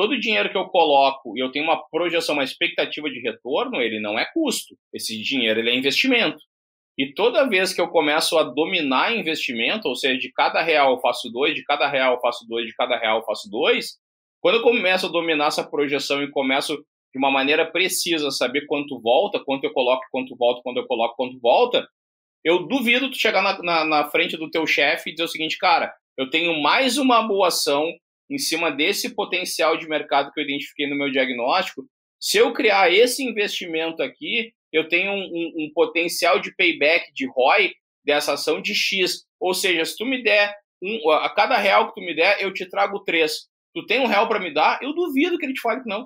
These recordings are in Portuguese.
todo o dinheiro que eu coloco e eu tenho uma projeção, uma expectativa de retorno, ele não é custo. Esse dinheiro ele é investimento. E toda vez que eu começo a dominar investimento, ou seja, de cada real eu faço dois, de cada real eu faço dois, de cada real eu faço dois, quando eu começo a dominar essa projeção e começo de uma maneira precisa saber quanto volta, quanto eu coloco, quanto volta, quando eu coloco, quanto volta, eu duvido tu chegar na, na, na frente do teu chefe e dizer o seguinte, cara, eu tenho mais uma boa ação em cima desse potencial de mercado que eu identifiquei no meu diagnóstico. Se eu criar esse investimento aqui, eu tenho um, um, um potencial de payback, de ROI, dessa ação de X. Ou seja, se tu me der, um, a cada real que tu me der, eu te trago três. Tu tem um real para me dar? Eu duvido que ele te fale que não.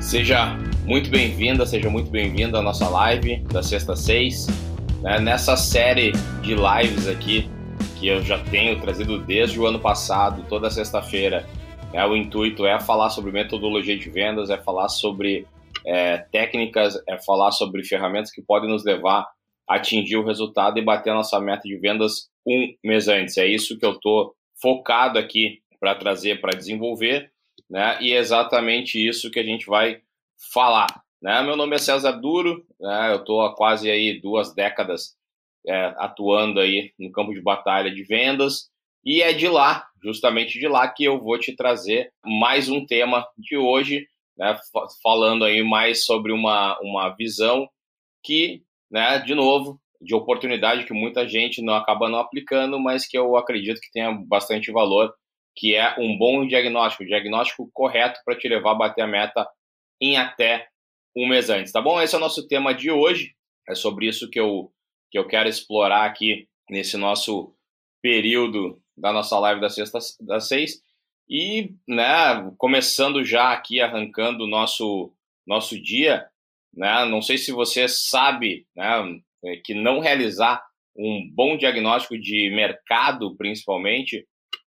Seja muito bem-vinda, seja muito bem-vindo à nossa live da sexta seis. Né? Nessa série de lives aqui, que eu já tenho trazido desde o ano passado, toda sexta-feira, né? o intuito é falar sobre metodologia de vendas, é falar sobre é, técnicas, é falar sobre ferramentas que podem nos levar a atingir o resultado e bater a nossa meta de vendas um mês antes. É isso que eu estou focado aqui para trazer, para desenvolver né? E é exatamente isso que a gente vai falar. Né? Meu nome é César Duro, né? eu estou há quase aí duas décadas é, atuando aí no campo de batalha de vendas e é de lá, justamente de lá, que eu vou te trazer mais um tema de hoje, né? falando aí mais sobre uma, uma visão que, né, de novo, de oportunidade que muita gente não acaba não aplicando, mas que eu acredito que tenha bastante valor que é um bom diagnóstico, diagnóstico correto para te levar a bater a meta em até um mês antes, tá bom? Esse é o nosso tema de hoje, é sobre isso que eu, que eu quero explorar aqui nesse nosso período da nossa live da sexta das seis. E, né, começando já aqui, arrancando o nosso, nosso dia, né, não sei se você sabe, né, que não realizar um bom diagnóstico de mercado, principalmente,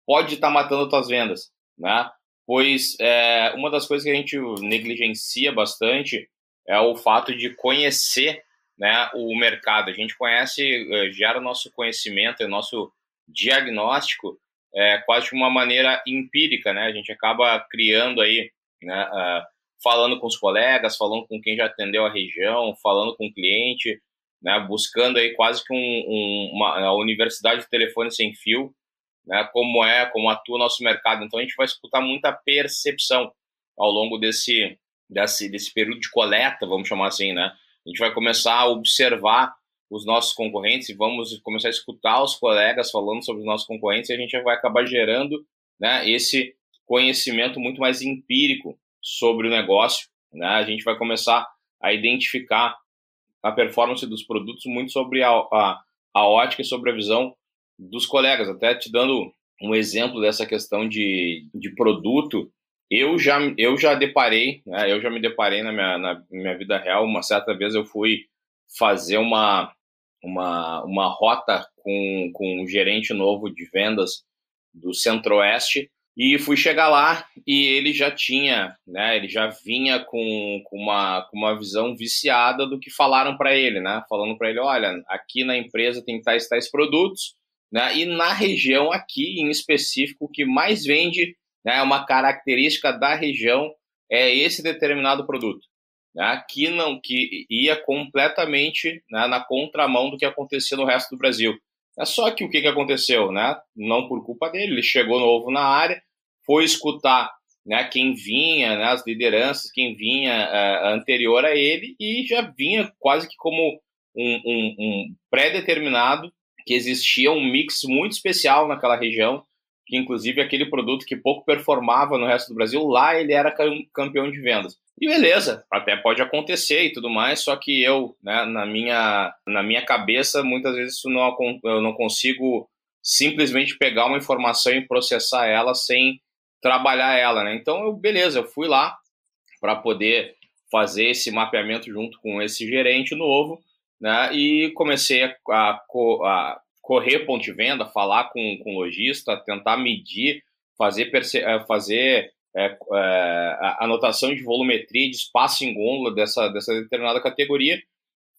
pode estar tá matando tuas vendas, né? Pois é, uma das coisas que a gente negligencia bastante é o fato de conhecer né, o mercado. A gente conhece, é, gera o nosso conhecimento, o nosso diagnóstico é, quase de uma maneira empírica, né? A gente acaba criando aí, né, uh, falando com os colegas, falando com quem já atendeu a região, falando com o cliente, né, buscando aí quase que um, um, uma universidade de telefone sem fio, né, como é, como atua o nosso mercado. Então a gente vai escutar muita percepção ao longo desse, desse, desse período de coleta, vamos chamar assim, né? A gente vai começar a observar os nossos concorrentes e vamos começar a escutar os colegas falando sobre os nossos concorrentes e a gente vai acabar gerando né, esse conhecimento muito mais empírico sobre o negócio. Né? A gente vai começar a identificar a performance dos produtos muito sobre a, a, a ótica e sobre a visão dos colegas, até te dando um exemplo dessa questão de, de produto, eu já, eu já deparei, né, eu já me deparei na minha, na minha vida real, uma certa vez eu fui fazer uma, uma, uma rota com, com um gerente novo de vendas do Centro-Oeste, e fui chegar lá e ele já tinha, né? Ele já vinha com, com, uma, com uma visão viciada do que falaram para ele, né? Falando para ele, olha, aqui na empresa tem tais tais produtos, né? E na região aqui, em específico, o que mais vende, né, uma característica da região é esse determinado produto, né? Que não que ia completamente né, na contramão do que acontecia no resto do Brasil. É só que o que, que aconteceu, né? Não por culpa dele, ele chegou novo na área, foi escutar né, quem vinha, né, as lideranças, quem vinha uh, anterior a ele e já vinha quase que como um, um, um pré-determinado que existia um mix muito especial naquela região, que inclusive aquele produto que pouco performava no resto do Brasil, lá ele era campeão de vendas. E beleza, até pode acontecer e tudo mais, só que eu, né, na, minha, na minha cabeça, muitas vezes isso não, eu não consigo simplesmente pegar uma informação e processar ela sem trabalhar ela, né? Então, eu, beleza, eu fui lá para poder fazer esse mapeamento junto com esse gerente novo, né? E comecei a, a, a correr ponto de venda, falar com, com lojista, tentar medir, fazer, eh, fazer é, é, anotação de volumetria, de espaço em gôndola dessa, dessa determinada categoria.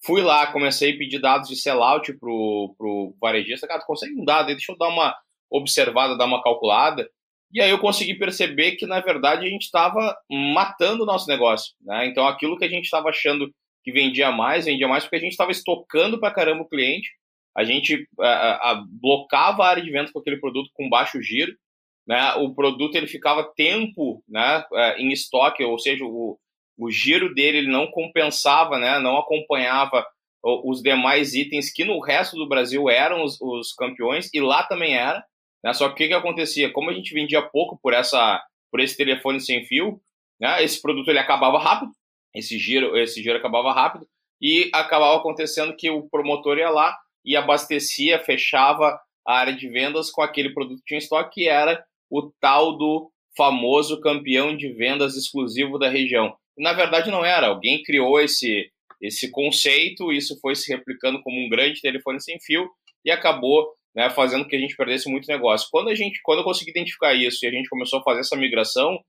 Fui lá, comecei a pedir dados de sellout pro, pro varejista. Cara, tu consegue um dado? Deixa eu dar uma observada, dar uma calculada. E aí eu consegui perceber que, na verdade, a gente estava matando o nosso negócio. Né? Então, aquilo que a gente estava achando que vendia mais, vendia mais porque a gente estava estocando para caramba o cliente. A gente a, a, blocava a área de vendas com aquele produto com baixo giro. Né? O produto ele ficava tempo né, é, em estoque, ou seja, o, o giro dele ele não compensava, né, não acompanhava os demais itens que no resto do Brasil eram os, os campeões e lá também era. Né? Só que o que, que acontecia? Como a gente vendia pouco por essa por esse telefone sem fio, né, esse produto ele acabava rápido, esse giro esse giro acabava rápido e acabava acontecendo que o promotor ia lá e abastecia, fechava a área de vendas com aquele produto que tinha estoque, que era o tal do famoso campeão de vendas exclusivo da região na verdade não era. Alguém criou esse, esse conceito, isso foi se replicando como um grande telefone sem fio e acabou né, fazendo que a gente perdesse muito negócio. Quando a gente, quando eu consegui identificar isso e a gente começou a fazer essa migração,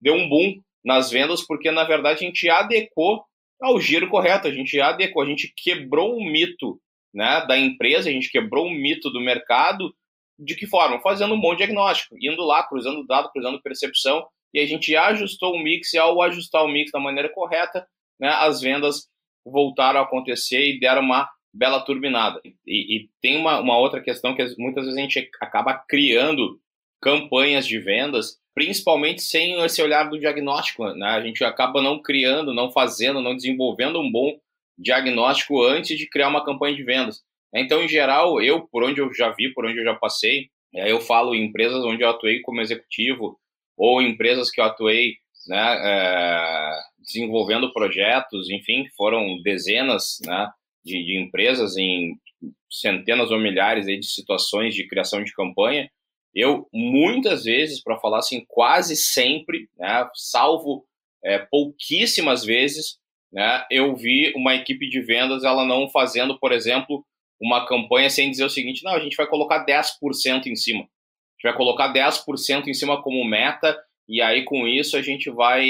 deu um boom nas vendas porque na verdade a gente adequou ao giro correto, a gente adequou, a gente quebrou um mito né, da empresa, a gente quebrou um mito do mercado. De que forma? Fazendo um bom diagnóstico, indo lá, cruzando dado, cruzando percepção e a gente ajustou o mix e ao ajustar o mix da maneira correta, né, as vendas voltaram a acontecer e deram uma bela turbinada. E, e tem uma, uma outra questão que muitas vezes a gente acaba criando campanhas de vendas, principalmente sem esse olhar do diagnóstico. Né? A gente acaba não criando, não fazendo, não desenvolvendo um bom diagnóstico antes de criar uma campanha de vendas. Então, em geral, eu, por onde eu já vi, por onde eu já passei, é, eu falo em empresas onde eu atuei como executivo, ou empresas que eu atuei né, é, desenvolvendo projetos, enfim, foram dezenas né, de, de, empresas em centenas ou milhares aí, de situações de criação de campanha. Eu, muitas vezes, para falar assim, quase sempre, né, salvo é, pouquíssimas vezes, né, eu vi uma equipe de vendas ela não fazendo, por exemplo, uma campanha sem dizer o seguinte, não, a gente vai colocar 10% em cima gente vai colocar 10% em cima como meta e aí com isso a gente vai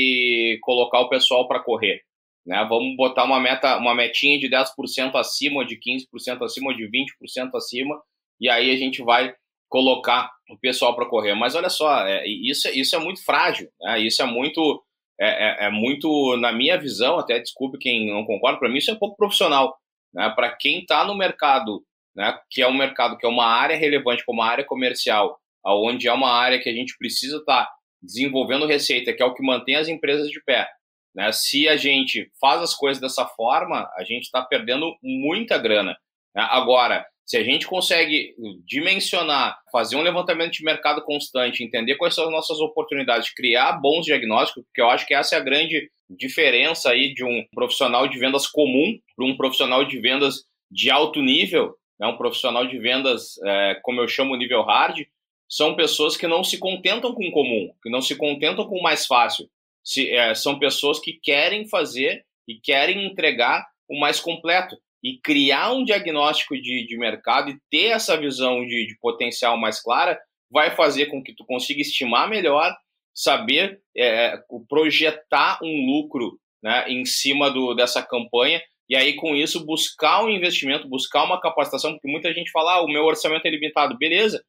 colocar o pessoal para correr. Né? Vamos botar uma meta, uma metinha de 10% acima, de 15% acima, de 20% acima, e aí a gente vai colocar o pessoal para correr. Mas olha só, é, isso, isso é muito frágil, né? isso é muito, é, é, é, muito, na minha visão, até desculpe quem não concorda, para mim isso é pouco profissional. Né? Para quem está no mercado, né, que é um mercado que é uma área relevante, como a área comercial, onde é uma área que a gente precisa estar tá desenvolvendo receita, que é o que mantém as empresas de pé. Né? Se a gente faz as coisas dessa forma, a gente está perdendo muita grana. Né? Agora, se a gente consegue dimensionar, fazer um levantamento de mercado constante, entender quais são as nossas oportunidades, criar bons diagnósticos, porque eu acho que essa é a grande diferença aí de um profissional de vendas comum para um profissional de vendas de alto nível, né? um profissional de vendas, é, como eu chamo, nível hard, são pessoas que não se contentam com o comum, que não se contentam com o mais fácil. Se, é, são pessoas que querem fazer e querem entregar o mais completo. E criar um diagnóstico de, de mercado e ter essa visão de, de potencial mais clara vai fazer com que tu consiga estimar melhor, saber é, projetar um lucro né, em cima do, dessa campanha e aí com isso buscar um investimento, buscar uma capacitação, porque muita gente fala, ah, o meu orçamento é limitado. Beleza,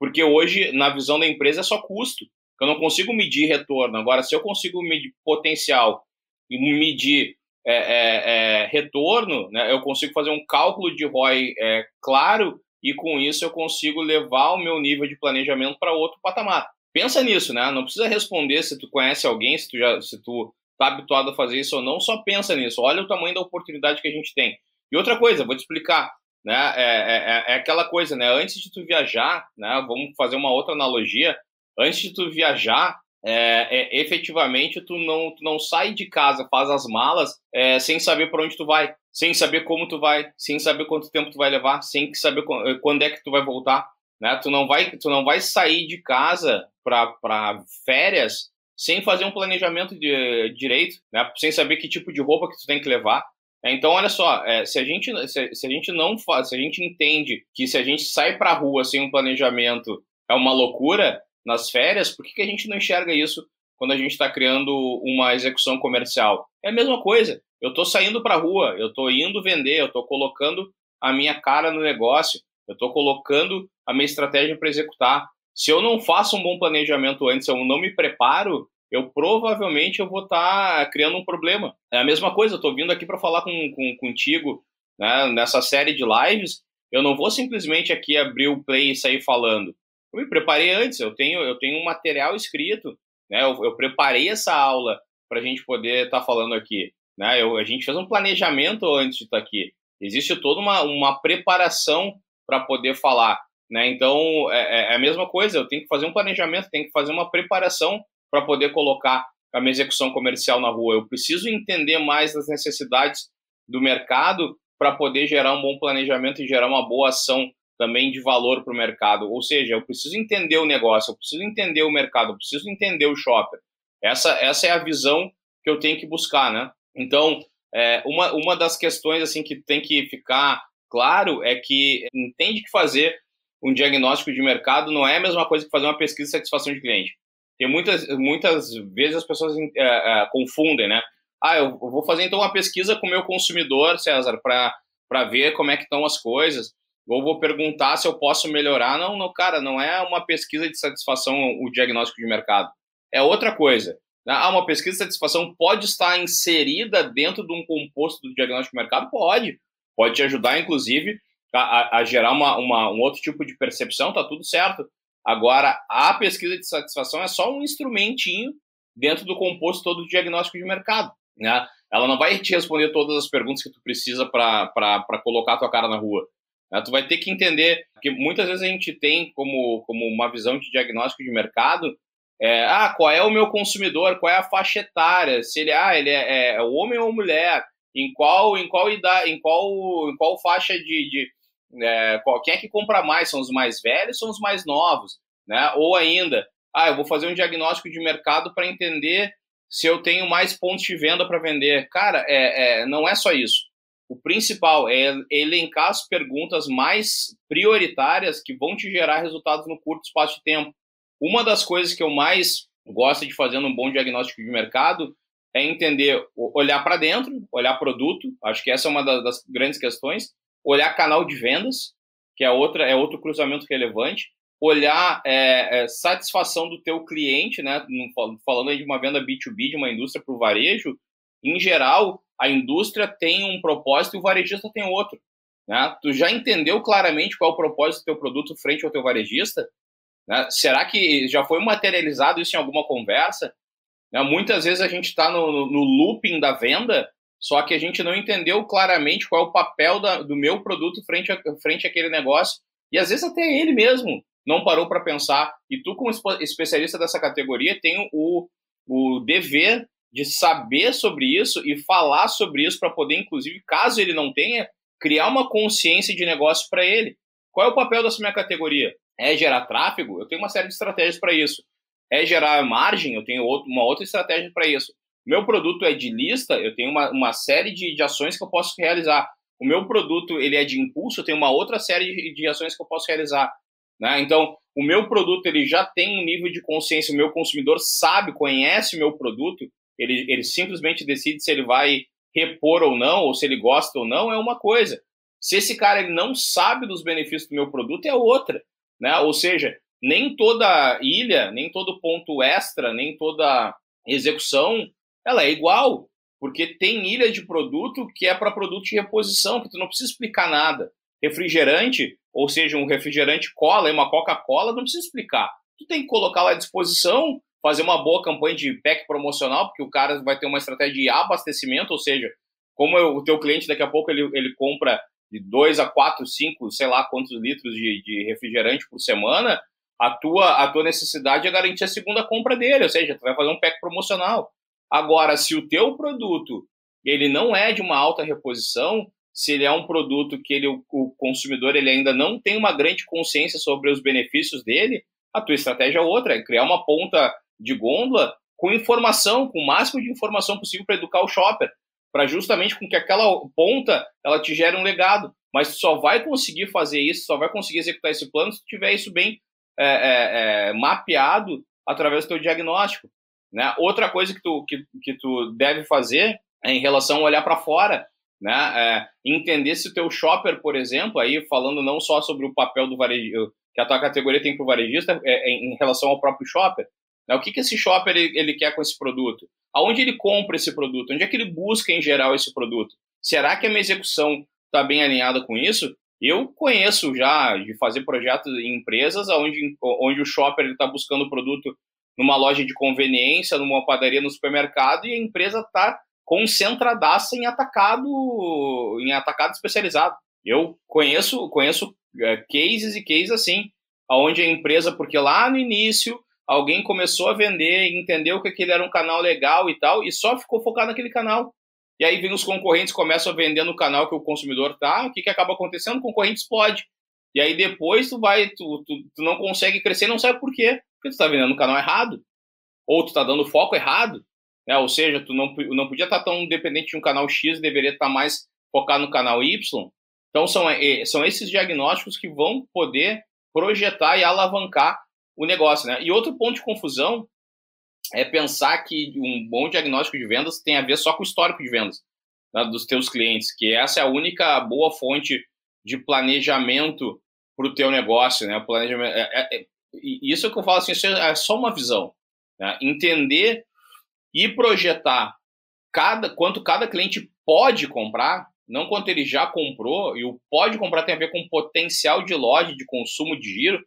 porque hoje, na visão da empresa, é só custo. Eu não consigo medir retorno. Agora, se eu consigo medir potencial e medir é, é, é, retorno, né, eu consigo fazer um cálculo de ROI é, claro e com isso eu consigo levar o meu nível de planejamento para outro patamar. Pensa nisso, né? Não precisa responder se tu conhece alguém, se tu já, se tu tá habituado a fazer isso ou não, só pensa nisso. Olha o tamanho da oportunidade que a gente tem. E outra coisa, vou te explicar né? É, é, é, é, aquela coisa, né? Antes de tu viajar, né? Vamos fazer uma outra analogia. Antes de tu viajar, é, é, efetivamente tu não, tu não sai de casa, faz as malas é, sem saber para onde tu vai, sem saber como tu vai, sem saber quanto tempo tu vai levar, sem saber quando é que tu vai voltar, né? Tu não vai, tu não vai sair de casa para férias sem fazer um planejamento de direito, né? Sem saber que tipo de roupa que tu tem que levar, então, olha só, é, se, a gente, se, se, a gente não faz, se a gente entende que se a gente sai para a rua sem um planejamento é uma loucura nas férias, por que, que a gente não enxerga isso quando a gente está criando uma execução comercial? É a mesma coisa. eu estou saindo para a rua, eu estou indo vender, eu estou colocando a minha cara no negócio, eu estou colocando a minha estratégia para executar. Se eu não faço um bom planejamento antes, eu não me preparo, eu provavelmente eu vou estar tá criando um problema. É a mesma coisa, eu estou vindo aqui para falar com, com, contigo né, nessa série de lives, eu não vou simplesmente aqui abrir o play e sair falando. Eu me preparei antes, eu tenho, eu tenho um material escrito, né, eu, eu preparei essa aula para a gente poder estar tá falando aqui. Né, eu, a gente fez um planejamento antes de estar tá aqui. Existe toda uma, uma preparação para poder falar. Né? Então, é, é, a mesma coisa, eu tenho que fazer um planejamento, tenho que fazer uma preparação para poder colocar a minha execução comercial na rua. Eu preciso entender mais as necessidades do mercado para poder gerar um bom planejamento e gerar uma boa ação também de valor para o mercado. Ou seja, eu preciso entender o negócio, eu preciso entender o mercado, eu preciso entender o shopper. Essa, essa é a visão que eu tenho que buscar, né? Então, é, uma, uma das questões assim que tem que ficar claro é que entende que fazer um diagnóstico de mercado não é a mesma coisa que fazer uma pesquisa de satisfação de cliente. Tem muitas, muitas vezes as pessoas é, é, confundem, né? Ah, eu vou fazer então uma pesquisa com o meu consumidor, César, para ver como é que estão as coisas. Ou vou perguntar se eu posso melhorar. Não, não, cara, não é uma pesquisa de satisfação o diagnóstico de mercado. É outra coisa. Ah, uma pesquisa de satisfação pode estar inserida dentro de um composto do diagnóstico de mercado? Pode. Pode te ajudar, inclusive, a, a gerar uma, uma, um outro tipo de percepção, tá tudo certo. Agora, a pesquisa de satisfação é só um instrumentinho dentro do composto todo do diagnóstico de mercado. Né? Ela não vai te responder todas as perguntas que tu precisa para colocar a tua cara na rua. Né? Tu vai ter que entender que muitas vezes a gente tem como, como uma visão de diagnóstico de mercado é, ah, qual é o meu consumidor, qual é a faixa etária, se ele, ah, ele é, é homem ou mulher, em qual, em qual idade, em qual, em qual faixa de, de é, qual, quem é que compra mais? São os mais velhos são os mais novos? Né? Ou ainda, ah, eu vou fazer um diagnóstico de mercado para entender se eu tenho mais pontos de venda para vender. Cara, é, é, não é só isso. O principal é elencar as perguntas mais prioritárias que vão te gerar resultados no curto espaço de tempo. Uma das coisas que eu mais gosto de fazer num bom diagnóstico de mercado é entender, olhar para dentro, olhar produto. Acho que essa é uma das grandes questões olhar canal de vendas, que é outra é outro cruzamento relevante, olhar é, é, satisfação do teu cliente, né? Falando aí de uma venda B2B, de uma indústria para o varejo, em geral, a indústria tem um propósito e o varejista tem outro. Né? Tu já entendeu claramente qual é o propósito do teu produto frente ao teu varejista? Né? Será que já foi materializado isso em alguma conversa? Né? Muitas vezes a gente está no, no looping da venda só que a gente não entendeu claramente qual é o papel da, do meu produto frente, a, frente àquele negócio. E às vezes até ele mesmo não parou para pensar. E tu, como especialista dessa categoria, tem o, o dever de saber sobre isso e falar sobre isso para poder, inclusive, caso ele não tenha, criar uma consciência de negócio para ele. Qual é o papel dessa minha categoria? É gerar tráfego? Eu tenho uma série de estratégias para isso. É gerar margem? Eu tenho outro, uma outra estratégia para isso meu produto é de lista, eu tenho uma, uma série de, de ações que eu posso realizar. O meu produto ele é de impulso, eu tenho uma outra série de, de ações que eu posso realizar. Né? Então, o meu produto ele já tem um nível de consciência, o meu consumidor sabe, conhece o meu produto, ele, ele simplesmente decide se ele vai repor ou não, ou se ele gosta ou não, é uma coisa. Se esse cara ele não sabe dos benefícios do meu produto, é outra. Né? Ou seja, nem toda ilha, nem todo ponto extra, nem toda execução ela é igual, porque tem ilha de produto que é para produto de reposição, que tu não precisa explicar nada. Refrigerante, ou seja, um refrigerante cola, uma Coca-Cola, não precisa explicar. Tu tem que colocar lá à disposição, fazer uma boa campanha de pack promocional, porque o cara vai ter uma estratégia de abastecimento, ou seja, como o teu cliente daqui a pouco ele, ele compra de 2 a 4, 5, sei lá quantos litros de, de refrigerante por semana, a tua, a tua necessidade é garantir a segunda compra dele, ou seja, tu vai fazer um pack promocional. Agora, se o teu produto ele não é de uma alta reposição, se ele é um produto que ele, o consumidor ele ainda não tem uma grande consciência sobre os benefícios dele, a tua estratégia é outra, é criar uma ponta de gôndola com informação, com o máximo de informação possível para educar o shopper, para justamente com que aquela ponta ela te gere um legado. Mas tu só vai conseguir fazer isso, só vai conseguir executar esse plano se tiver isso bem é, é, é, mapeado através do teu diagnóstico. Né? Outra coisa que tu, que, que tu deve fazer em relação a olhar para fora, né? É, entender se o teu shopper, por exemplo, aí falando não só sobre o papel do varejo que a tua categoria tem para o varejista é, é, em relação ao próprio shopper, né? o que, que esse shopper ele, ele quer com esse produto? Aonde ele compra esse produto? Onde é que ele busca em geral esse produto? Será que a minha execução está bem alinhada com isso? Eu conheço já de fazer projetos em empresas onde, onde o shopper está buscando o produto numa loja de conveniência, numa padaria, no supermercado, e a empresa está concentradaça em atacado, em atacado especializado. Eu conheço, conheço é, cases e cases assim, aonde a empresa, porque lá no início alguém começou a vender, entendeu que aquele era um canal legal e tal, e só ficou focado naquele canal. E aí vem os concorrentes, começam a vender no canal que o consumidor tá, o que, que acaba acontecendo? O concorrente explode. E aí depois tu vai, tu, tu, tu não consegue crescer, não sabe por quê. Porque tu está vendendo no canal errado. Ou tu está dando foco errado. Né? Ou seja, tu não, não podia estar tá tão dependente de um canal X, deveria estar tá mais focado no canal Y. Então são, é, são esses diagnósticos que vão poder projetar e alavancar o negócio. Né? E outro ponto de confusão é pensar que um bom diagnóstico de vendas tem a ver só com o histórico de vendas né, dos teus clientes, que essa é a única boa fonte de planejamento para o teu negócio, né? Planejamento, é, é, é, isso é que eu falo assim, isso é só uma visão, né? entender e projetar cada quanto cada cliente pode comprar, não quanto ele já comprou, e o pode comprar tem a ver com potencial de loja, de consumo de giro,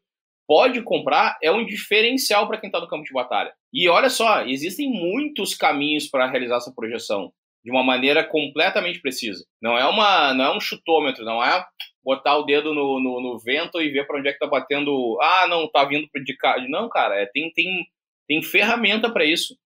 pode comprar é um diferencial para quem está no campo de batalha. E olha só, existem muitos caminhos para realizar essa projeção de uma maneira completamente precisa. Não é uma, não é um chutômetro, não é botar o dedo no, no, no vento e ver para onde é que está batendo. Ah, não, está vindo de cá. Não, cara, é, tem, tem, tem ferramenta para isso.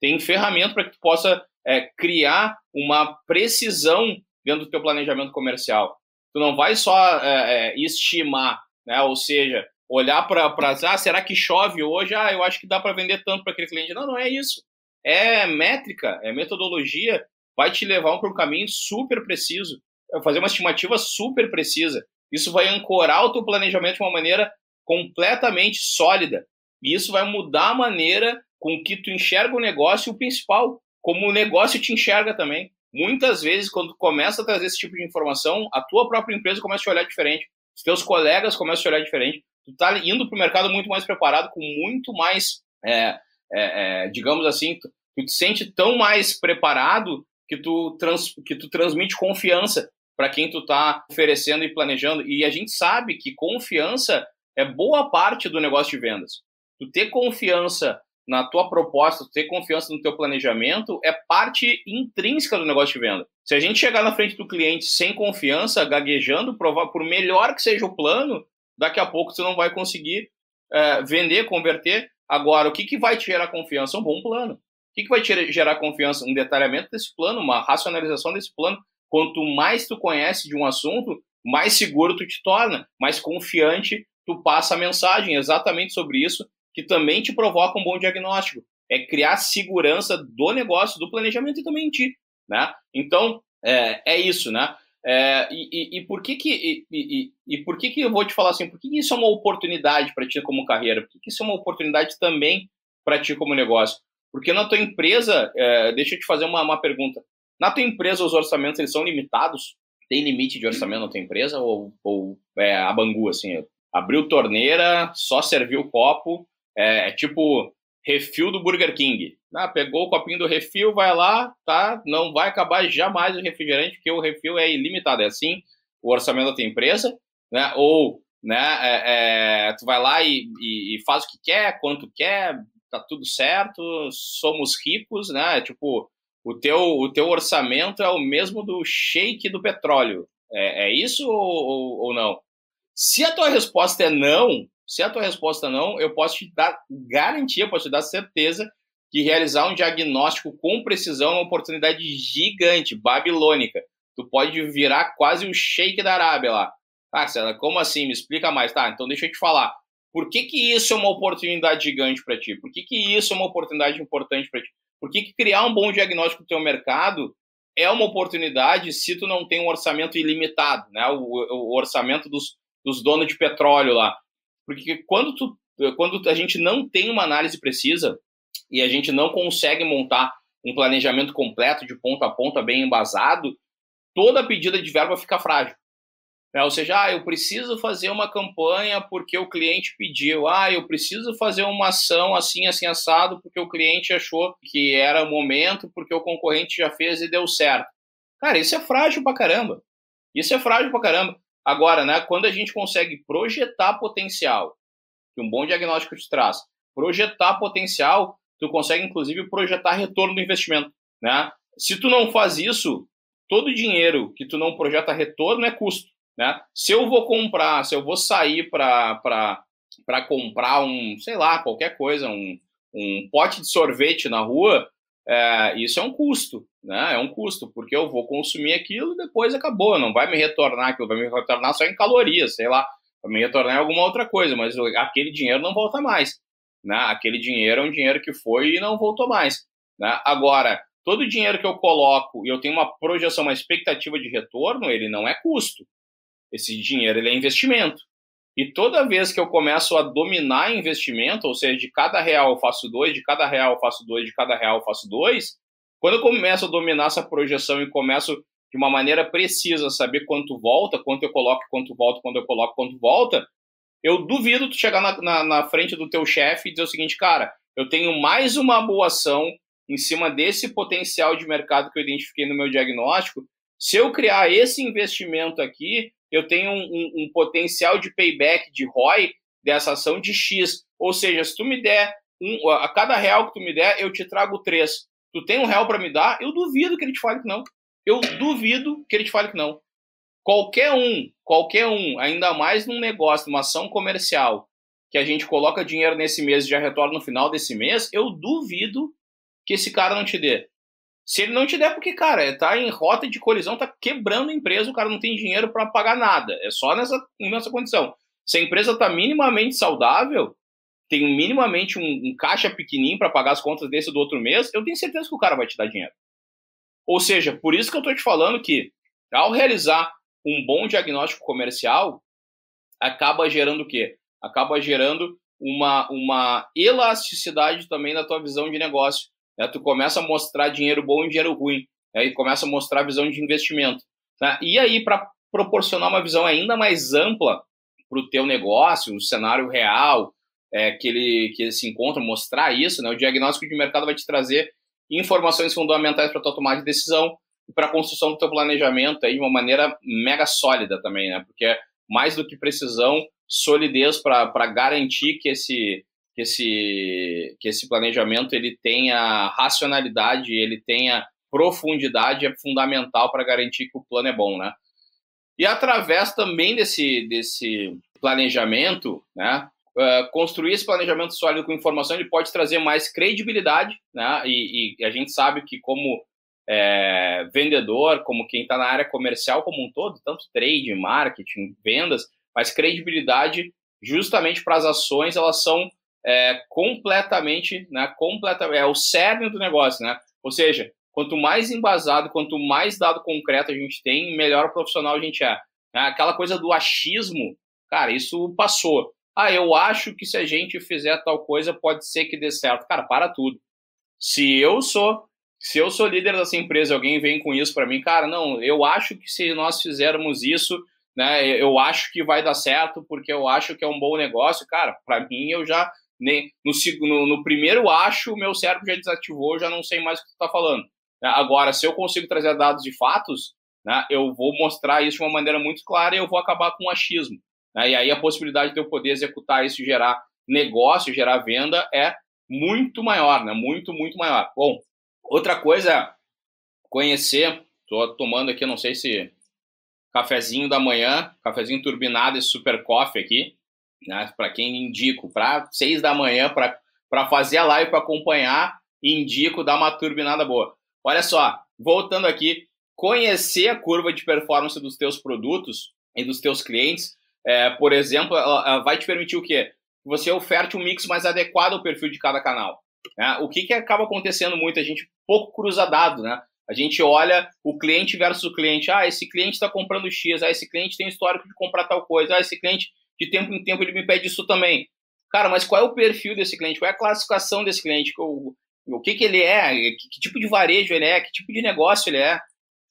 Tem ferramenta para que tu possa é, criar uma precisão dentro do teu planejamento comercial. Tu não vai só é, é estimar, né? Ou seja, olhar para ah, será que chove hoje? Ah, eu acho que dá para vender tanto para aquele cliente. Não, não é isso. É métrica, é metodologia, vai te levar para um caminho super preciso, é fazer uma estimativa super precisa. Isso vai ancorar o teu planejamento de uma maneira completamente sólida. E isso vai mudar a maneira com que tu enxerga o negócio e o principal, como o negócio te enxerga também. Muitas vezes, quando tu começa a trazer esse tipo de informação, a tua própria empresa começa a te olhar diferente, os teus colegas começam a olhar diferente, tu está indo para o mercado muito mais preparado, com muito mais, é, é, é, digamos assim, tu, tu, te sente tão mais preparado que tu, trans, que tu transmite confiança para quem tu está oferecendo e planejando. E a gente sabe que confiança é boa parte do negócio de vendas. Tu ter confiança na tua proposta, ter confiança no teu planejamento é parte intrínseca do negócio de venda. Se a gente chegar na frente do cliente sem confiança, gaguejando, provar por melhor que seja o plano, daqui a pouco você não vai conseguir é, vender, converter. Agora, o que, que vai te gerar confiança? Um bom plano. O que, que vai te gerar confiança? Um detalhamento desse plano, uma racionalização desse plano. Quanto mais tu conhece de um assunto, mais seguro tu te torna, mais confiante tu passa a mensagem exatamente sobre isso, que também te provoca um bom diagnóstico. É criar segurança do negócio, do planejamento e também em ti, né? Então, é, é isso, né? É, e, e, e, por que que e, e, por que que eu vou te falar assim? Por que, que isso é uma oportunidade para ti como carreira? Por que, que isso é uma oportunidade também para ti como negócio? Porque na tua empresa, é, deixa eu te fazer uma, uma pergunta. Na tua empresa, os orçamentos eles são limitados? Tem limite de orçamento na tua empresa ou, ou é a bangu assim? Abriu torneira, só serviu o copo, é, é tipo refil do Burger King. Ah, pegou o copinho do refil, vai lá, tá? Não vai acabar jamais o refrigerante, porque o refil é ilimitado. É assim o orçamento da tua empresa, né? Ou, né? É, é, tu vai lá e, e, e, faz o que quer, quanto quer, tá tudo certo, somos ricos, né? Tipo, o teu, o teu orçamento é o mesmo do shake do petróleo. É, é isso ou, ou não? Se a tua resposta é não, se a tua resposta não, eu posso te dar garantia, posso te dar certeza que realizar um diagnóstico com precisão é uma oportunidade gigante, babilônica. Tu pode virar quase o shake da Arábia lá. Ah, César, como assim? Me explica mais. Tá, então deixa eu te falar. Por que, que isso é uma oportunidade gigante para ti? Por que, que isso é uma oportunidade importante para ti? Por que, que criar um bom diagnóstico do teu mercado é uma oportunidade se tu não tem um orçamento ilimitado, né? O, o orçamento dos, dos donos de petróleo lá. Porque quando, tu, quando a gente não tem uma análise precisa e a gente não consegue montar um planejamento completo, de ponta a ponta, bem embasado, toda pedida de verba fica frágil. É, ou seja, ah, eu preciso fazer uma campanha porque o cliente pediu. Ah, eu preciso fazer uma ação assim, assim, assado, porque o cliente achou que era o momento, porque o concorrente já fez e deu certo. Cara, isso é frágil pra caramba. Isso é frágil pra caramba. Agora, né, quando a gente consegue projetar potencial, que um bom diagnóstico te traz, projetar potencial, tu consegue inclusive projetar retorno do investimento, né? Se tu não faz isso, todo dinheiro que tu não projeta retorno é custo, né? Se eu vou comprar, se eu vou sair para comprar um, sei lá, qualquer coisa, um, um pote de sorvete na rua, é, isso é um custo, né? É um custo, porque eu vou consumir aquilo e depois acabou, não vai me retornar aquilo, vai me retornar só em calorias, sei lá, vai me retornar em alguma outra coisa, mas aquele dinheiro não volta mais, né? Aquele dinheiro é um dinheiro que foi e não voltou mais, né? Agora, todo dinheiro que eu coloco e eu tenho uma projeção, uma expectativa de retorno, ele não é custo. Esse dinheiro ele é investimento. E toda vez que eu começo a dominar investimento, ou seja, de cada real eu faço dois, de cada real eu faço dois, de cada real eu faço dois, quando eu começo a dominar essa projeção e começo de uma maneira precisa saber quanto volta, quanto eu coloco, quanto volta, quando eu coloco, quanto volta, eu duvido tu chegar na, na, na frente do teu chefe e dizer o seguinte, cara, eu tenho mais uma boa ação em cima desse potencial de mercado que eu identifiquei no meu diagnóstico. Se eu criar esse investimento aqui, eu tenho um, um, um, potencial de payback de ROI dessa ação de X. Ou seja, se tu me der um, a cada real que tu me der, eu te trago três. Tu tem um real para me dar? Eu duvido que ele te fale que não. Eu duvido que ele te fale que não. Qualquer um, qualquer um, ainda mais num negócio, numa ação comercial, que a gente coloca dinheiro nesse mês e já retorna no final desse mês, eu duvido que esse cara não te dê. Se ele não te der, porque, cara, tá em rota de colisão, tá quebrando a empresa, o cara não tem dinheiro para pagar nada. É só nessa, nessa condição. Se a empresa tá minimamente saudável, tem minimamente um, um caixa pequenininho para pagar as contas desse do outro mês, eu tenho certeza que o cara vai te dar dinheiro. Ou seja, por isso que eu tô te falando que, ao realizar um bom diagnóstico comercial, acaba gerando o quê? Acaba gerando uma, uma elasticidade também na tua visão de negócio né? Tu começa a mostrar dinheiro bom e dinheiro ruim, né? e começa a mostrar a visão de investimento. Né? E aí, para proporcionar uma visão ainda mais ampla para o teu negócio, o cenário real é, que, ele, que se encontra, mostrar isso, né? o diagnóstico de mercado vai te trazer informações fundamentais para tua tomada de decisão e para a construção do teu planejamento aí de uma maneira mega sólida também, né? Porque é mais do que precisão, solidez para garantir que esse que esse, que esse planejamento ele tenha racionalidade, ele tenha profundidade, é fundamental para garantir que o plano é bom, né? E através também desse, desse planejamento, né, uh, construir esse planejamento sólido com informação, ele pode trazer mais credibilidade, né, e, e a gente sabe que como é, vendedor, como quem está na área comercial como um todo, tanto trade, marketing, vendas, mas credibilidade justamente para as ações, elas são é, completamente, né, completamente, é o cerne do negócio, né? Ou seja, quanto mais embasado, quanto mais dado concreto a gente tem, melhor profissional a gente é. Né? Aquela coisa do achismo, cara, isso passou. Ah, eu acho que se a gente fizer tal coisa, pode ser que dê certo. Cara, para tudo. Se eu sou, se eu sou líder dessa empresa, alguém vem com isso para mim, cara, não, eu acho que se nós fizermos isso, né, eu acho que vai dar certo porque eu acho que é um bom negócio, cara, para mim eu já nem no, no, no, primeiro acho, o meu cérebro já desativou, já não sei mais o que tu está falando. Né? Agora, se eu consigo trazer dados de fatos, né, eu vou mostrar isso de uma maneira muito clara e eu vou acabar com o achismo. Né? E aí a possibilidade de eu poder executar isso, gerar negócio, gerar venda é muito maior, né? Muito, muito maior. Bom, outra coisa é conhecer, estou tomando aqui, não sei se cafezinho da manhã, cafezinho turbinado, esse super coffee aqui, né? Para quem indico, para seis da manhã, para fazer a live, para acompanhar, indico, dar uma turbinada boa. Olha só, voltando aqui, conhecer a curva de performance dos teus produtos e dos teus clientes, é, por exemplo, vai te permitir o quê? Você oferte um mix mais adequado ao perfil de cada canal. Né? O que, que acaba acontecendo muito? A gente pouco cruza dado, né? A gente olha o cliente versus o cliente. Ah, esse cliente está comprando X. Ah, esse cliente tem histórico de comprar tal coisa. Ah, esse cliente de tempo em tempo ele me pede isso também. Cara, mas qual é o perfil desse cliente? Qual é a classificação desse cliente? O que, que ele é? Que, que tipo de varejo ele é? Que tipo de negócio ele é?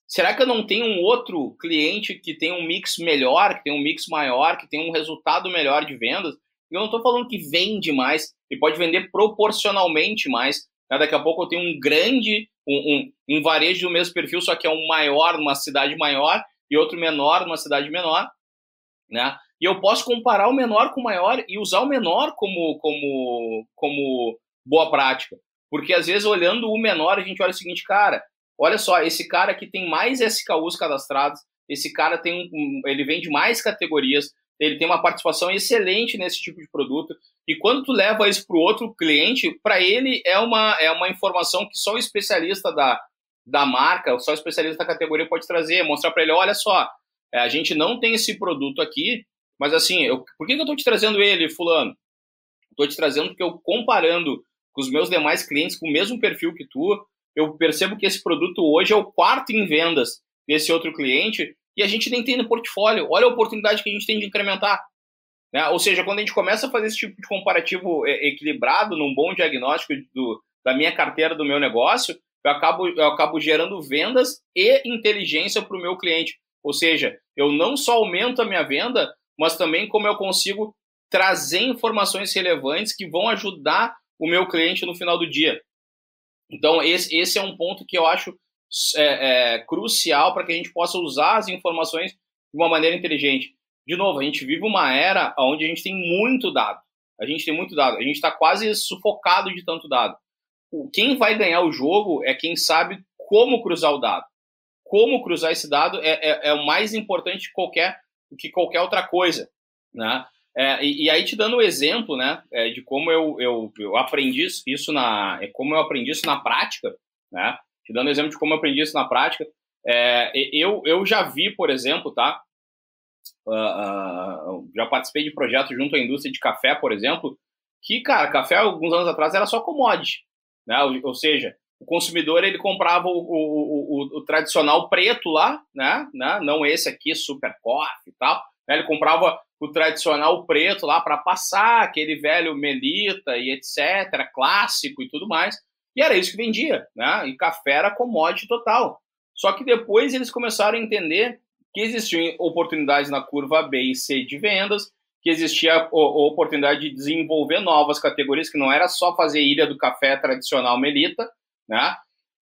Será que eu não tenho um outro cliente que tem um mix melhor, que tem um mix maior, que tem um resultado melhor de vendas? Eu não estou falando que vende mais, ele pode vender proporcionalmente mais. Né? Daqui a pouco eu tenho um grande, um, um, um varejo do mesmo perfil, só que é um maior numa cidade maior e outro menor numa cidade menor. Né? E eu posso comparar o menor com o maior e usar o menor como, como, como boa prática. Porque às vezes, olhando o menor, a gente olha o seguinte, cara, olha só, esse cara aqui tem mais SKUs cadastrados, esse cara tem um, ele vende mais categorias, ele tem uma participação excelente nesse tipo de produto. E quando tu leva isso para o outro cliente, para ele é uma, é uma informação que só o especialista da, da marca, só o especialista da categoria pode trazer, mostrar para ele, olha só, é, a gente não tem esse produto aqui, mas assim, eu, por que, que eu estou te trazendo ele, fulano? Estou te trazendo porque eu comparando com os meus demais clientes com o mesmo perfil que tu, eu percebo que esse produto hoje é o quarto em vendas desse outro cliente e a gente nem tem no portfólio. Olha a oportunidade que a gente tem de incrementar. Né? Ou seja, quando a gente começa a fazer esse tipo de comparativo é, equilibrado, num bom diagnóstico do, da minha carteira, do meu negócio, eu acabo, eu acabo gerando vendas e inteligência para o meu cliente. Ou seja, eu não só aumento a minha venda, mas também como eu consigo trazer informações relevantes que vão ajudar o meu cliente no final do dia. Então, esse, esse é um ponto que eu acho é, é, crucial para que a gente possa usar as informações de uma maneira inteligente. De novo, a gente vive uma era onde a gente tem muito dado. A gente tem muito dado. A gente está quase sufocado de tanto dado. Quem vai ganhar o jogo é quem sabe como cruzar o dado. Como cruzar esse dado é, é, é o mais importante que qualquer, que qualquer outra coisa. Né? É, e, e, aí te dando o um exemplo, né, é, de como eu, eu, eu aprendi isso na, é, como eu aprendi isso na prática, né, te dando um exemplo de como eu aprendi isso na prática, é, eu, eu já vi, por exemplo, tá, uh, uh, já participei de projetos junto à indústria de café, por exemplo, que, cara, café alguns anos atrás era só commodity, né, ou, ou seja, o consumidor ele comprava o, o, o, o, tradicional preto lá, né, né, não esse aqui, super coffee e tal, né, ele comprava o tradicional preto lá para passar, aquele velho melita e etc, clássico e tudo mais. E era isso que vendia, né? E café era commodity total. Só que depois eles começaram a entender que existiam oportunidades na curva B e C de vendas, que existia a oportunidade de desenvolver novas categorias, que não era só fazer ilha do café tradicional melita, né?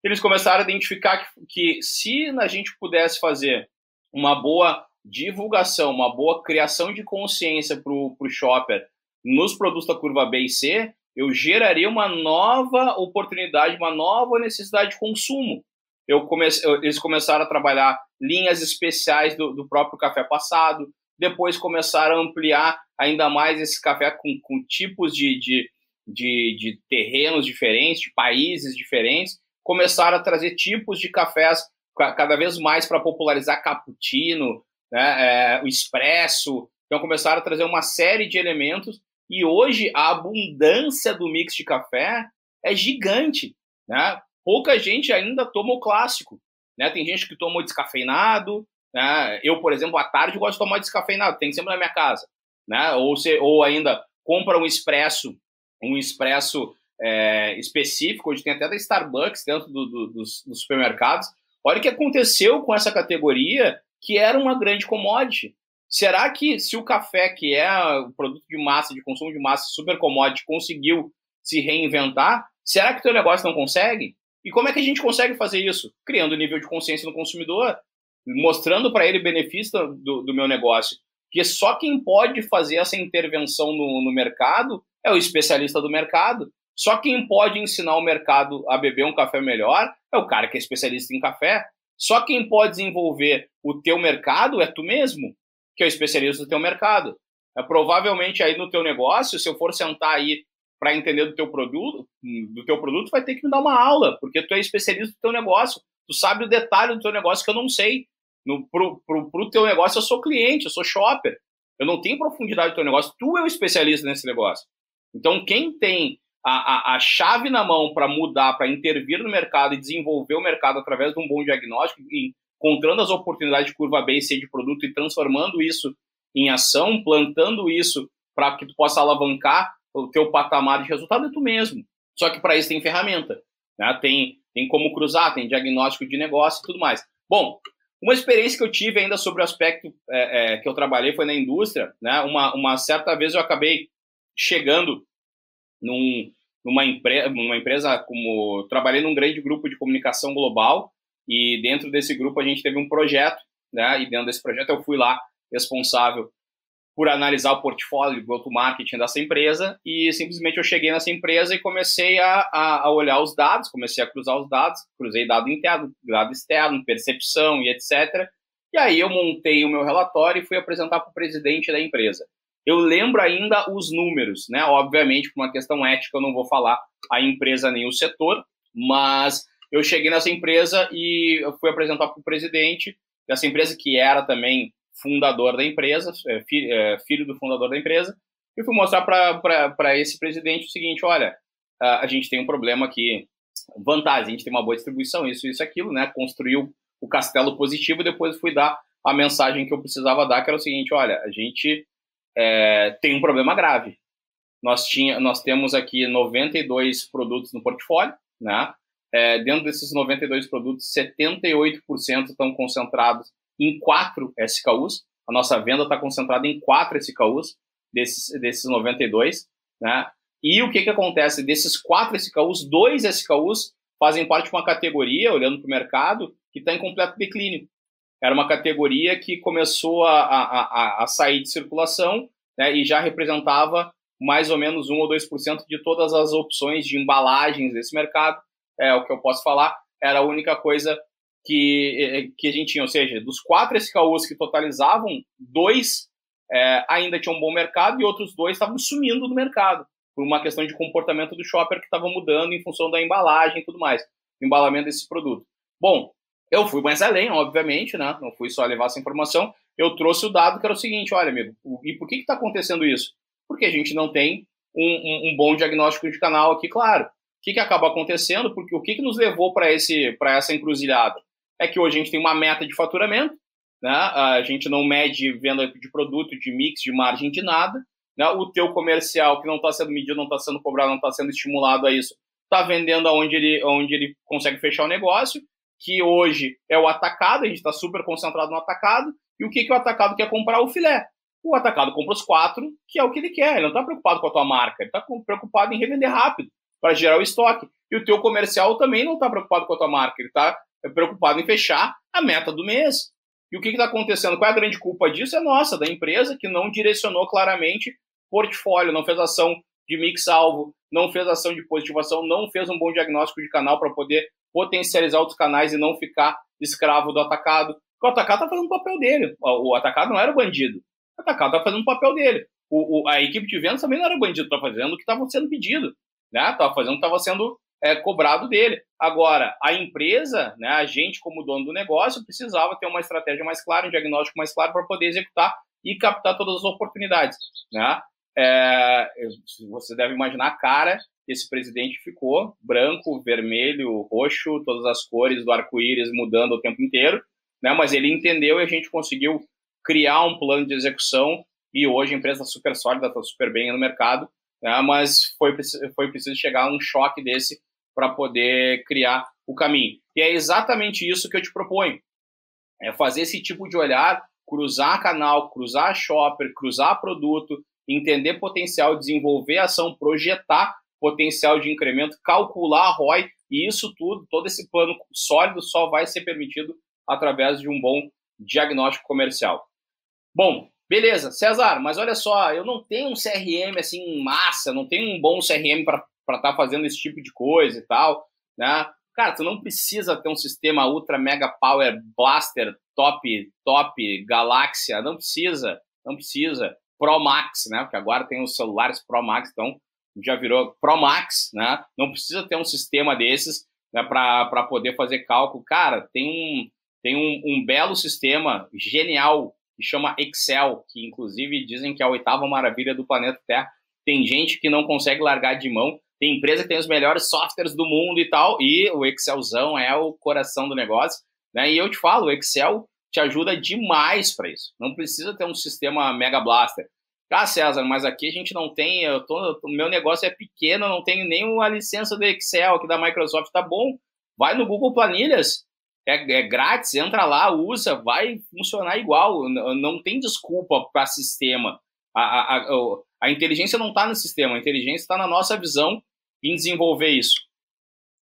Eles começaram a identificar que, que se a gente pudesse fazer uma boa divulgação, uma boa criação de consciência para o shopper nos produtos da curva B e C, eu geraria uma nova oportunidade, uma nova necessidade de consumo. Eu comece, eles começaram a trabalhar linhas especiais do, do, próprio café passado, depois começaram a ampliar ainda mais esse café com, com tipos de, de, de, de terrenos diferentes, de países diferentes, começaram a trazer tipos de cafés cada vez mais para popularizar cappuccino, né, é, o expresso. Então começaram a trazer uma série de elementos e hoje a abundância do mix de café é gigante. Né? Pouca gente ainda toma o clássico. Né? Tem gente que toma o descafeinado. Né? Eu, por exemplo, à tarde gosto de tomar descafeinado, tem sempre na minha casa. Né? Ou, se, ou ainda compra um expresso, um expresso é, específico, hoje tem até da Starbucks dentro do, do, dos, dos supermercados. Olha o que aconteceu com essa categoria que era uma grande commodity. Será que se o café, que é o produto de massa, de consumo de massa, super commodity, conseguiu se reinventar, será que o teu negócio não consegue? E como é que a gente consegue fazer isso? Criando nível de consciência no consumidor, mostrando para ele o benefício do, do, meu negócio. Porque só quem pode fazer essa intervenção no, no mercado é o especialista do mercado. Só quem pode ensinar o mercado a beber um café melhor é o cara que é especialista em café. Só quem pode desenvolver o teu mercado é tu mesmo, que é o especialista do teu mercado. É, provavelmente aí no teu negócio, se eu for sentar aí para entender do teu produto, do teu produto, vai ter que me dar uma aula, porque tu é especialista do teu negócio. Tu sabe o detalhe do teu negócio que eu não sei. No, pro, pro, pro teu negócio, eu sou cliente, eu sou shopper. Eu não tenho profundidade do teu negócio. Tu é o especialista nesse negócio. Então, quem tem a, a, a chave na mão para mudar, para intervir no mercado e desenvolver o mercado através de um bom diagnóstico, encontrando as oportunidades de curva B e C de produto e transformando isso em ação, plantando isso para que tu possa alavancar o teu patamar de resultado é tu mesmo. Só que para isso tem ferramenta, né? tem, tem como cruzar, tem diagnóstico de negócio e tudo mais. Bom, uma experiência que eu tive ainda sobre o aspecto é, é, que eu trabalhei foi na indústria. Né? Uma, uma certa vez eu acabei chegando num, numa, empre numa empresa como. Trabalhei num grande grupo de comunicação global e dentro desse grupo a gente teve um projeto, né? E dentro desse projeto eu fui lá responsável por analisar o portfólio de go-to-marketing dessa empresa e simplesmente eu cheguei nessa empresa e comecei a, a, a, olhar os dados, comecei a cruzar os dados, cruzei dado interno, dado externo, percepção e etc. E aí eu montei o meu relatório e fui apresentar para o presidente da empresa. Eu lembro ainda os números, né? Obviamente, por uma questão ética, eu não vou falar a empresa nem o setor, mas eu cheguei nessa empresa e fui apresentar para o presidente dessa empresa, que era também fundador da empresa, é, é, filho do fundador da empresa, e fui mostrar para esse presidente o seguinte: olha, a gente tem um problema aqui, vantagem, a gente tem uma boa distribuição, isso, isso, aquilo, né? Construiu o castelo positivo, depois fui dar a mensagem que eu precisava dar, que era o seguinte: olha, a gente é, tem um problema grave. Nós, tinha, nós temos aqui 92 produtos no portfólio, né? É, dentro desses 92 produtos, 78% estão concentrados em quatro SKUs. A nossa venda está concentrada em quatro SKUs desses, desses 92, né? E o que, que acontece? Desses quatro SKUs, dois SKUs fazem parte de uma categoria, olhando para o mercado, que está em completo declínio. Era uma categoria que começou a, a, a sair de circulação né, e já representava mais ou menos 1 ou 2% de todas as opções de embalagens desse mercado. É o que eu posso falar. Era a única coisa que, eh, que a gente tinha, ou seja, dos quatro SKUs que totalizavam, dois é, ainda tinham um bom mercado e outros dois estavam sumindo do mercado, por uma questão de comportamento do shopper que estava mudando em função da embalagem e tudo mais, embalamento desse produto. Bom, eu fui mais além, obviamente, né? não fui só levar essa informação, eu trouxe o dado que era o seguinte, olha, amigo, e por que está acontecendo isso? Porque a gente não tem um, um, um bom diagnóstico de canal aqui, claro. O que, que acaba acontecendo? Porque o que, que nos levou para essa encruzilhada? é que hoje a gente tem uma meta de faturamento, né? a gente não mede venda de produto, de mix, de margem, de nada. Né? O teu comercial, que não está sendo medido, não está sendo cobrado, não está sendo estimulado a isso, está vendendo aonde ele, onde ele consegue fechar o negócio, que hoje é o atacado, a gente está super concentrado no atacado, e o que, que o atacado quer comprar? O filé. O atacado compra os quatro, que é o que ele quer. Ele não está preocupado com a tua marca, ele está preocupado em revender rápido, para gerar o estoque. E o teu comercial também não está preocupado com a tua marca, ele está preocupado em fechar a meta do mês. E o que está acontecendo? Qual é a grande culpa disso? É nossa, da empresa, que não direcionou claramente portfólio, não fez ação de mix-alvo, não fez ação de positivação, não fez um bom diagnóstico de canal para poder potencializar outros canais e não ficar escravo do atacado. Porque o atacado está fazendo o papel dele. O atacado não era bandido. O atacado está fazendo o papel dele. O, o, a equipe de vendas também não era bandido, estava fazendo o que estava sendo pedido. Estava né? fazendo o que estava sendo é, cobrado dele. Agora, a empresa, né, a gente como dono do negócio, precisava ter uma estratégia mais clara, um diagnóstico mais claro para poder executar e captar todas as oportunidades. Né? É, você deve imaginar a cara esse presidente ficou, branco, vermelho, roxo, todas as cores do arco-íris mudando o tempo inteiro, né? mas ele entendeu e a gente conseguiu criar um plano de execução e hoje a empresa está super sólida, está super bem no mercado, né? mas foi, foi preciso chegar a um choque desse para poder criar o caminho. E é exatamente isso que eu te proponho. É fazer esse tipo de olhar, cruzar canal, cruzar shopper, cruzar produto, entender potencial, desenvolver ação, projetar potencial de incremento, calcular a ROI, e isso tudo, todo esse plano sólido só vai ser permitido através de um bom diagnóstico comercial. Bom, beleza, César, mas olha só, eu não tenho um CRM assim massa, não tenho um bom CRM para estar tá fazendo esse tipo de coisa e tal, né? Cara, tu não precisa ter um sistema ultra mega power blaster top top galáxia, não precisa, não precisa. Pro Max, né? Porque agora tem os celulares Pro Max, então já virou Pro Max, né? Não precisa ter um sistema desses né, para poder fazer cálculo. Cara, tem um tem um, um belo sistema genial que chama Excel, que inclusive dizem que é a oitava maravilha do planeta Terra. Tem gente que não consegue largar de mão. Tem empresa que tem os melhores softwares do mundo e tal, e o Excelzão é o coração do negócio. Né? E eu te falo, o Excel te ajuda demais para isso. Não precisa ter um sistema Mega Blaster. Ah, César, mas aqui a gente não tem, eu tô, o meu negócio é pequeno, não tenho nem uma licença do Excel aqui da Microsoft, tá bom? Vai no Google Planilhas, é, é grátis, entra lá, usa, vai funcionar igual, não tem desculpa para sistema. A, a, a, a inteligência não está no sistema, a inteligência está na nossa visão em desenvolver isso.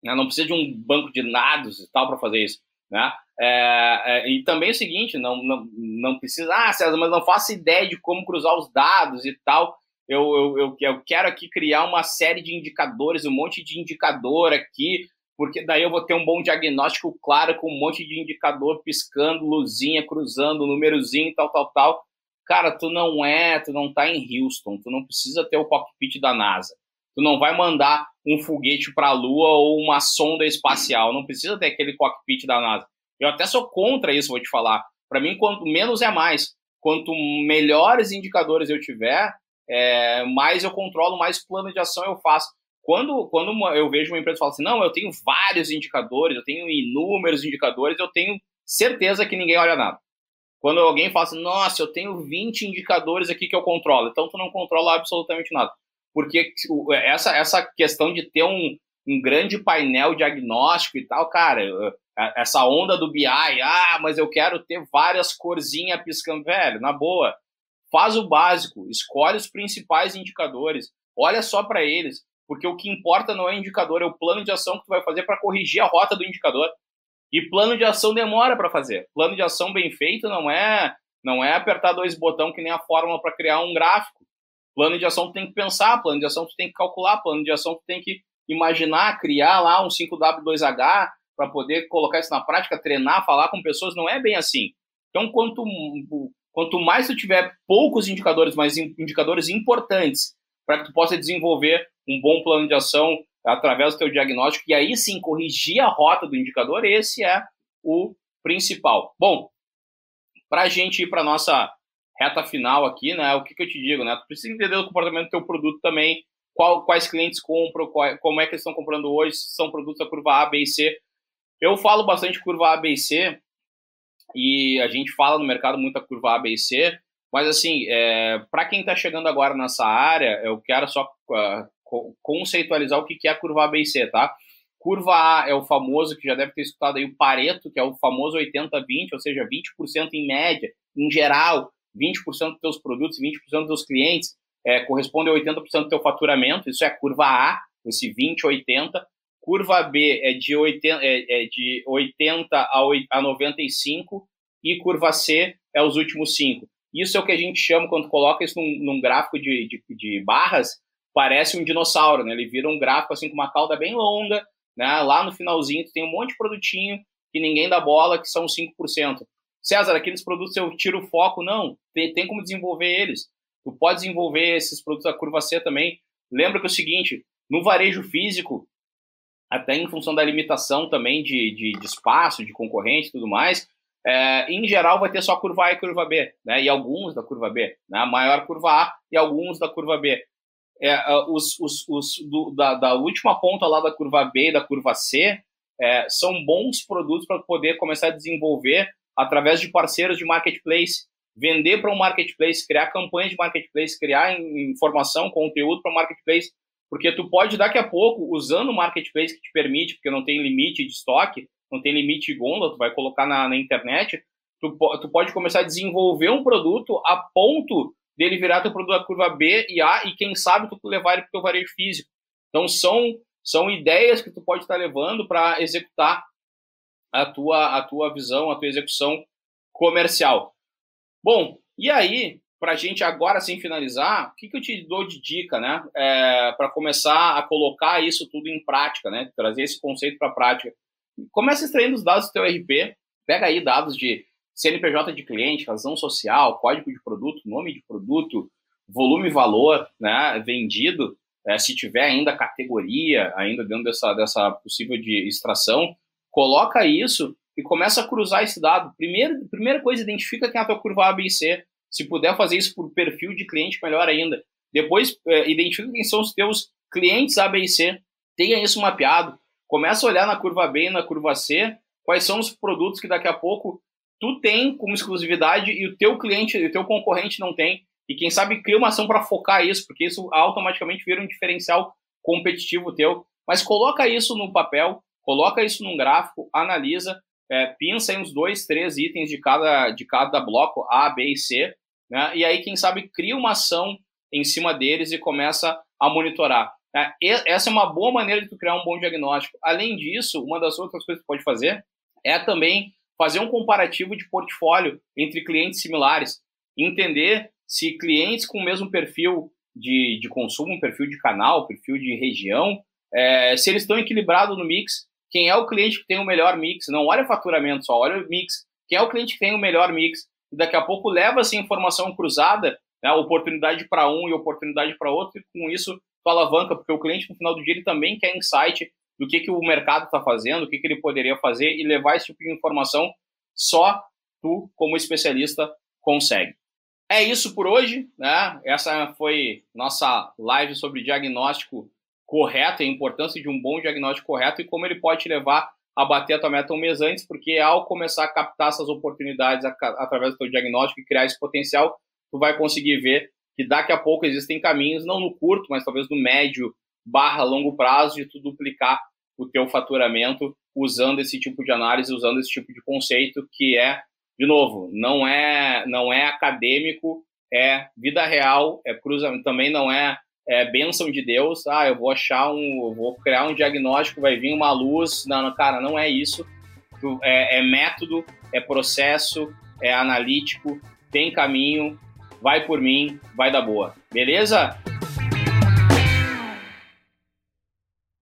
Né? Não precisa de um banco de dados e tal para fazer isso. Né? É, é, e também é o seguinte, não, não, não precisa, ah, César, mas não faço ideia de como cruzar os dados e tal. Eu, eu, eu, eu quero aqui criar uma série de indicadores, um monte de indicador aqui, porque daí eu vou ter um bom diagnóstico claro com um monte de indicador piscando, luzinha, cruzando, númerozinho, tal, tal, tal. Cara, tu não é, tu não tá em Houston, tu não precisa ter o cockpit da NASA. Tu não vai mandar um foguete para a Lua ou uma sonda espacial, não precisa ter aquele cockpit da NASA. Eu até sou contra isso, vou te falar. Para mim, quanto menos é mais. Quanto melhores indicadores eu tiver, é, mais eu controlo, mais plano de ação eu faço. Quando, quando eu vejo uma empresa falar assim, não, eu tenho vários indicadores, eu tenho inúmeros indicadores, eu tenho certeza que ninguém olha nada. Quando alguém fala assim, nossa, eu tenho 20 indicadores aqui que eu controlo, então tu não controla absolutamente nada porque essa, essa questão de ter um, um grande painel diagnóstico e tal, cara, essa onda do BI, ah, mas eu quero ter várias corzinhas piscando, velho, na boa, faz o básico, escolhe os principais indicadores, olha só para eles, porque o que importa não é o indicador, é o plano de ação que tu vai fazer para corrigir a rota do indicador. E plano de ação demora para fazer. Plano de ação bem feito não é não é apertar dois botões que nem a fórmula para criar um gráfico. Plano de ação tu tem que pensar, plano de ação tu tem que calcular, plano de ação tu tem que imaginar, criar lá um 5W2H para poder colocar isso na prática, treinar, falar com pessoas, não é bem assim. Então, quanto, quanto mais tu tiver poucos indicadores, mas indicadores importantes, para que tu possa desenvolver um bom plano de ação através do teu diagnóstico e aí sim corrigir a rota do indicador, esse é o principal. Bom, para a gente ir para nossa reta final aqui, né? O que, que eu te digo, né? Tu precisa entender o comportamento do teu produto também, qual, quais clientes compram, qual, como é que eles estão comprando hoje, se são produtos da curva A, B e C. Eu falo bastante curva A, B e C, e a gente fala no mercado muito a curva A, B e C, mas assim, é, para quem está chegando agora nessa área, eu quero só uh, conceitualizar o que, que é a curva A, B e C, tá? Curva A é o famoso, que já deve ter escutado aí, o Pareto, que é o famoso 80-20, ou seja, 20% em média, em geral, 20% dos teus produtos, 20% dos teus clientes é, corresponde a 80% do teu faturamento, isso é a curva A, esse 20, 80. Curva B é de 80, é, é de 80 a, 8, a 95 e curva C é os últimos 5. Isso é o que a gente chama, quando coloca isso num, num gráfico de, de, de, barras, parece um dinossauro, né? Ele vira um gráfico assim com uma cauda bem longa, né? Lá no finalzinho tu tem um monte de produtinho que ninguém dá bola, que são 5%. César, aqueles produtos eu tiro o foco. Não, tem, tem como desenvolver eles. Tu pode desenvolver esses produtos da curva C também. Lembra que é o seguinte, no varejo físico, até em função da limitação também de, de, de espaço, de concorrente e tudo mais, é, em geral vai ter só curva A e curva B, né? E alguns da curva B, né? A maior curva A e alguns da curva B. É, os, os, os do, da, da, última ponta lá da curva B e da curva C é, são bons produtos para poder começar a desenvolver através de parceiros de marketplace, vender para um marketplace, criar campanhas de marketplace, criar informação, conteúdo para o marketplace, porque tu pode daqui a pouco, usando o marketplace que te permite, porque não tem limite de estoque, não tem limite de gôndola, tu vai colocar na, na internet, tu, tu pode começar a desenvolver um produto a ponto dele virar teu produto da curva B e A e quem sabe tu levar ele para o teu varejo físico. Então são são ideias que tu pode estar levando para executar a tua, a tua visão, a tua execução comercial. Bom, e aí, para a gente agora sim finalizar, o que, que eu te dou de dica, né? É, para começar a colocar isso tudo em prática, né? Trazer esse conceito para a prática. Começa extraindo os dados do teu RP, pega aí dados de CNPJ de cliente, razão social, código de produto, nome de produto, volume e valor, né? Vendido, é, se tiver ainda categoria, ainda dentro dessa, dessa possível de extração, Coloca isso e começa a cruzar esse dado. Primeiro, primeira coisa, identifica quem é a tua curva A, B e C. Se puder fazer isso por perfil de cliente, melhor ainda. Depois, é, identifica quem são os teus clientes A, B e C. Tenha isso mapeado. Começa a olhar na curva B e na curva C quais são os produtos que daqui a pouco tu tem como exclusividade e o teu cliente, o teu concorrente não tem. e quem sabe cria uma ação para focar isso, porque isso automaticamente vira um diferencial competitivo teu. Mas coloca isso no papel, coloca isso num gráfico, analisa, é, pinça em uns dois, três itens de cada, de cada bloco, A, B e C, né? e aí, quem sabe, cria uma ação em cima deles e começa a monitorar. É, essa é uma boa maneira de tu criar um bom diagnóstico. Além disso, uma das outras coisas que tu pode fazer é também fazer um comparativo de portfólio entre clientes similares, entender se clientes com o mesmo perfil de, de consumo, perfil de canal, perfil de região, é, se eles estão equilibrados no mix, quem é o cliente que tem o melhor mix, não olha faturamento só, olha o mix, quem é o cliente que tem o melhor mix, e daqui a pouco leva essa informação cruzada, né, oportunidade para um e oportunidade para outro, e com isso tu alavanca, porque o cliente no final do dia ele também quer insight do que, que o mercado está fazendo, o que, que ele poderia fazer e levar esse tipo de informação só tu, como especialista, consegue. É isso por hoje, né? Essa foi nossa live sobre diagnóstico correto, a importância de um bom diagnóstico correto e como ele pode te levar a bater a tua meta um mês antes, porque ao começar a captar essas oportunidades através do teu diagnóstico e criar esse potencial, tu vai conseguir ver que daqui a pouco existem caminhos, não no curto, mas talvez no médio barra longo prazo, de tu duplicar o teu faturamento usando esse tipo de análise, usando esse tipo de conceito que é, de novo, não é não é acadêmico, é vida real, é cruzamento, também não é, é bênção de Deus, ah, eu vou achar um, vou criar um diagnóstico, vai vir uma luz, não, cara, não é isso, é, é método, é processo, é analítico, tem caminho, vai por mim, vai dar boa, beleza?